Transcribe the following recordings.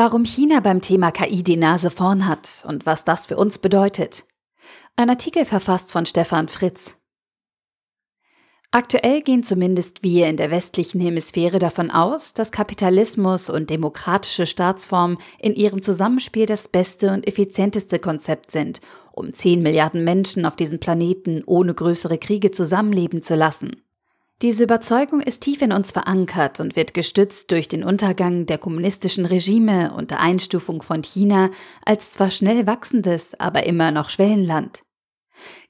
Warum China beim Thema KI die Nase vorn hat und was das für uns bedeutet. Ein Artikel verfasst von Stefan Fritz. Aktuell gehen zumindest wir in der westlichen Hemisphäre davon aus, dass Kapitalismus und demokratische Staatsform in ihrem Zusammenspiel das beste und effizienteste Konzept sind, um 10 Milliarden Menschen auf diesem Planeten ohne größere Kriege zusammenleben zu lassen. Diese Überzeugung ist tief in uns verankert und wird gestützt durch den Untergang der kommunistischen Regime und der Einstufung von China als zwar schnell wachsendes, aber immer noch Schwellenland.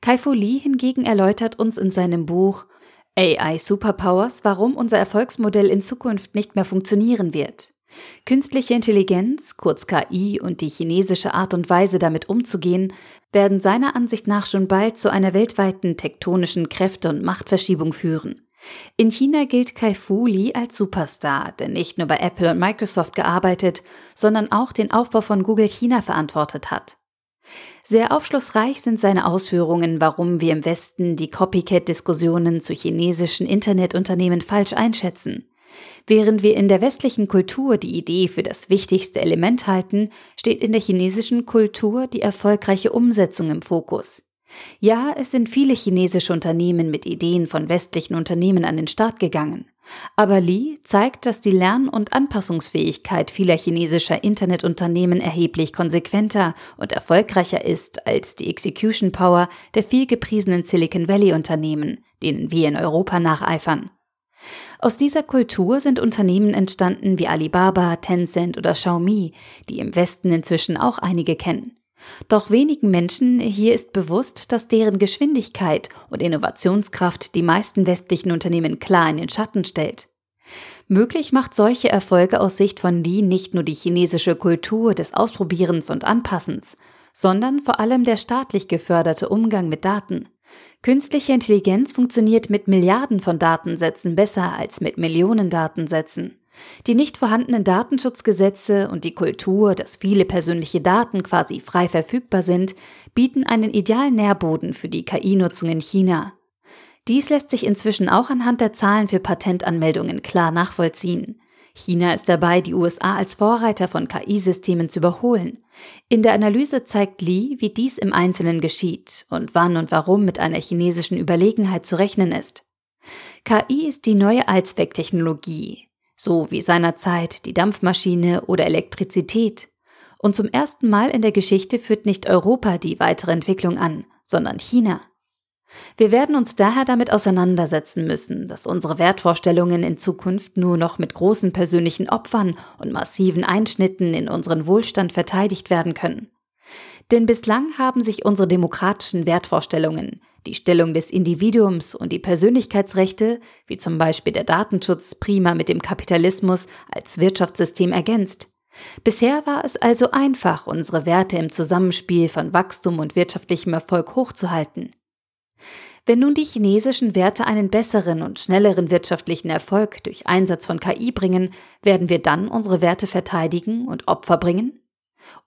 Kai-Fu Lee hingegen erläutert uns in seinem Buch AI Superpowers, warum unser Erfolgsmodell in Zukunft nicht mehr funktionieren wird. Künstliche Intelligenz, kurz KI und die chinesische Art und Weise damit umzugehen, werden seiner Ansicht nach schon bald zu einer weltweiten tektonischen Kräfte- und Machtverschiebung führen. In China gilt Kai-Fu Lee als Superstar, der nicht nur bei Apple und Microsoft gearbeitet, sondern auch den Aufbau von Google China verantwortet hat. Sehr aufschlussreich sind seine Ausführungen, warum wir im Westen die Copycat-Diskussionen zu chinesischen Internetunternehmen falsch einschätzen. Während wir in der westlichen Kultur die Idee für das wichtigste Element halten, steht in der chinesischen Kultur die erfolgreiche Umsetzung im Fokus. Ja, es sind viele chinesische Unternehmen mit Ideen von westlichen Unternehmen an den Start gegangen. Aber Li zeigt, dass die Lern- und Anpassungsfähigkeit vieler chinesischer Internetunternehmen erheblich konsequenter und erfolgreicher ist als die Execution Power der vielgepriesenen Silicon Valley Unternehmen, denen wir in Europa nacheifern. Aus dieser Kultur sind Unternehmen entstanden wie Alibaba, Tencent oder Xiaomi, die im Westen inzwischen auch einige kennen. Doch wenigen Menschen hier ist bewusst, dass deren Geschwindigkeit und Innovationskraft die meisten westlichen Unternehmen klar in den Schatten stellt. Möglich macht solche Erfolge aus Sicht von Li nicht nur die chinesische Kultur des Ausprobierens und Anpassens, sondern vor allem der staatlich geförderte Umgang mit Daten. Künstliche Intelligenz funktioniert mit Milliarden von Datensätzen besser als mit Millionen Datensätzen. Die nicht vorhandenen Datenschutzgesetze und die Kultur, dass viele persönliche Daten quasi frei verfügbar sind, bieten einen idealen Nährboden für die KI-Nutzung in China. Dies lässt sich inzwischen auch anhand der Zahlen für Patentanmeldungen klar nachvollziehen. China ist dabei, die USA als Vorreiter von KI-Systemen zu überholen. In der Analyse zeigt Li, wie dies im Einzelnen geschieht und wann und warum mit einer chinesischen Überlegenheit zu rechnen ist. KI ist die neue Allzwecktechnologie, so wie seinerzeit die Dampfmaschine oder Elektrizität. Und zum ersten Mal in der Geschichte führt nicht Europa die weitere Entwicklung an, sondern China. Wir werden uns daher damit auseinandersetzen müssen, dass unsere Wertvorstellungen in Zukunft nur noch mit großen persönlichen Opfern und massiven Einschnitten in unseren Wohlstand verteidigt werden können. Denn bislang haben sich unsere demokratischen Wertvorstellungen, die Stellung des Individuums und die Persönlichkeitsrechte, wie zum Beispiel der Datenschutz, prima mit dem Kapitalismus als Wirtschaftssystem ergänzt. Bisher war es also einfach, unsere Werte im Zusammenspiel von Wachstum und wirtschaftlichem Erfolg hochzuhalten. Wenn nun die chinesischen Werte einen besseren und schnelleren wirtschaftlichen Erfolg durch Einsatz von KI bringen, werden wir dann unsere Werte verteidigen und Opfer bringen?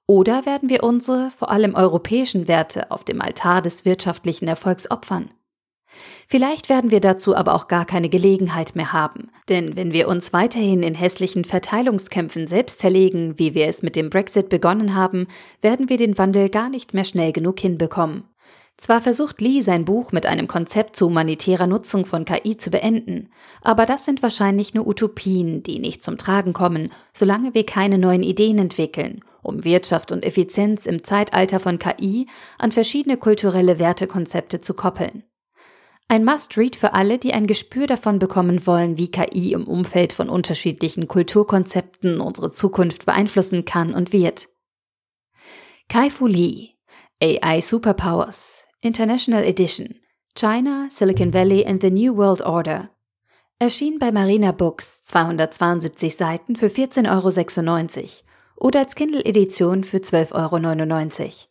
Oder werden wir unsere, vor allem europäischen Werte auf dem Altar des wirtschaftlichen Erfolgs opfern? Vielleicht werden wir dazu aber auch gar keine Gelegenheit mehr haben, denn wenn wir uns weiterhin in hässlichen Verteilungskämpfen selbst zerlegen, wie wir es mit dem Brexit begonnen haben, werden wir den Wandel gar nicht mehr schnell genug hinbekommen. Zwar versucht Lee sein Buch mit einem Konzept zu humanitärer Nutzung von KI zu beenden, aber das sind wahrscheinlich nur Utopien, die nicht zum Tragen kommen, solange wir keine neuen Ideen entwickeln, um Wirtschaft und Effizienz im Zeitalter von KI an verschiedene kulturelle Wertekonzepte zu koppeln. Ein Must-Read für alle, die ein Gespür davon bekommen wollen, wie KI im Umfeld von unterschiedlichen Kulturkonzepten unsere Zukunft beeinflussen kann und wird. Kai Fu Lee, AI Superpowers, International Edition, China, Silicon Valley and the New World Order. Erschien bei Marina Books, 272 Seiten für 14,96 Euro oder als Kindle-Edition für 12,99 Euro.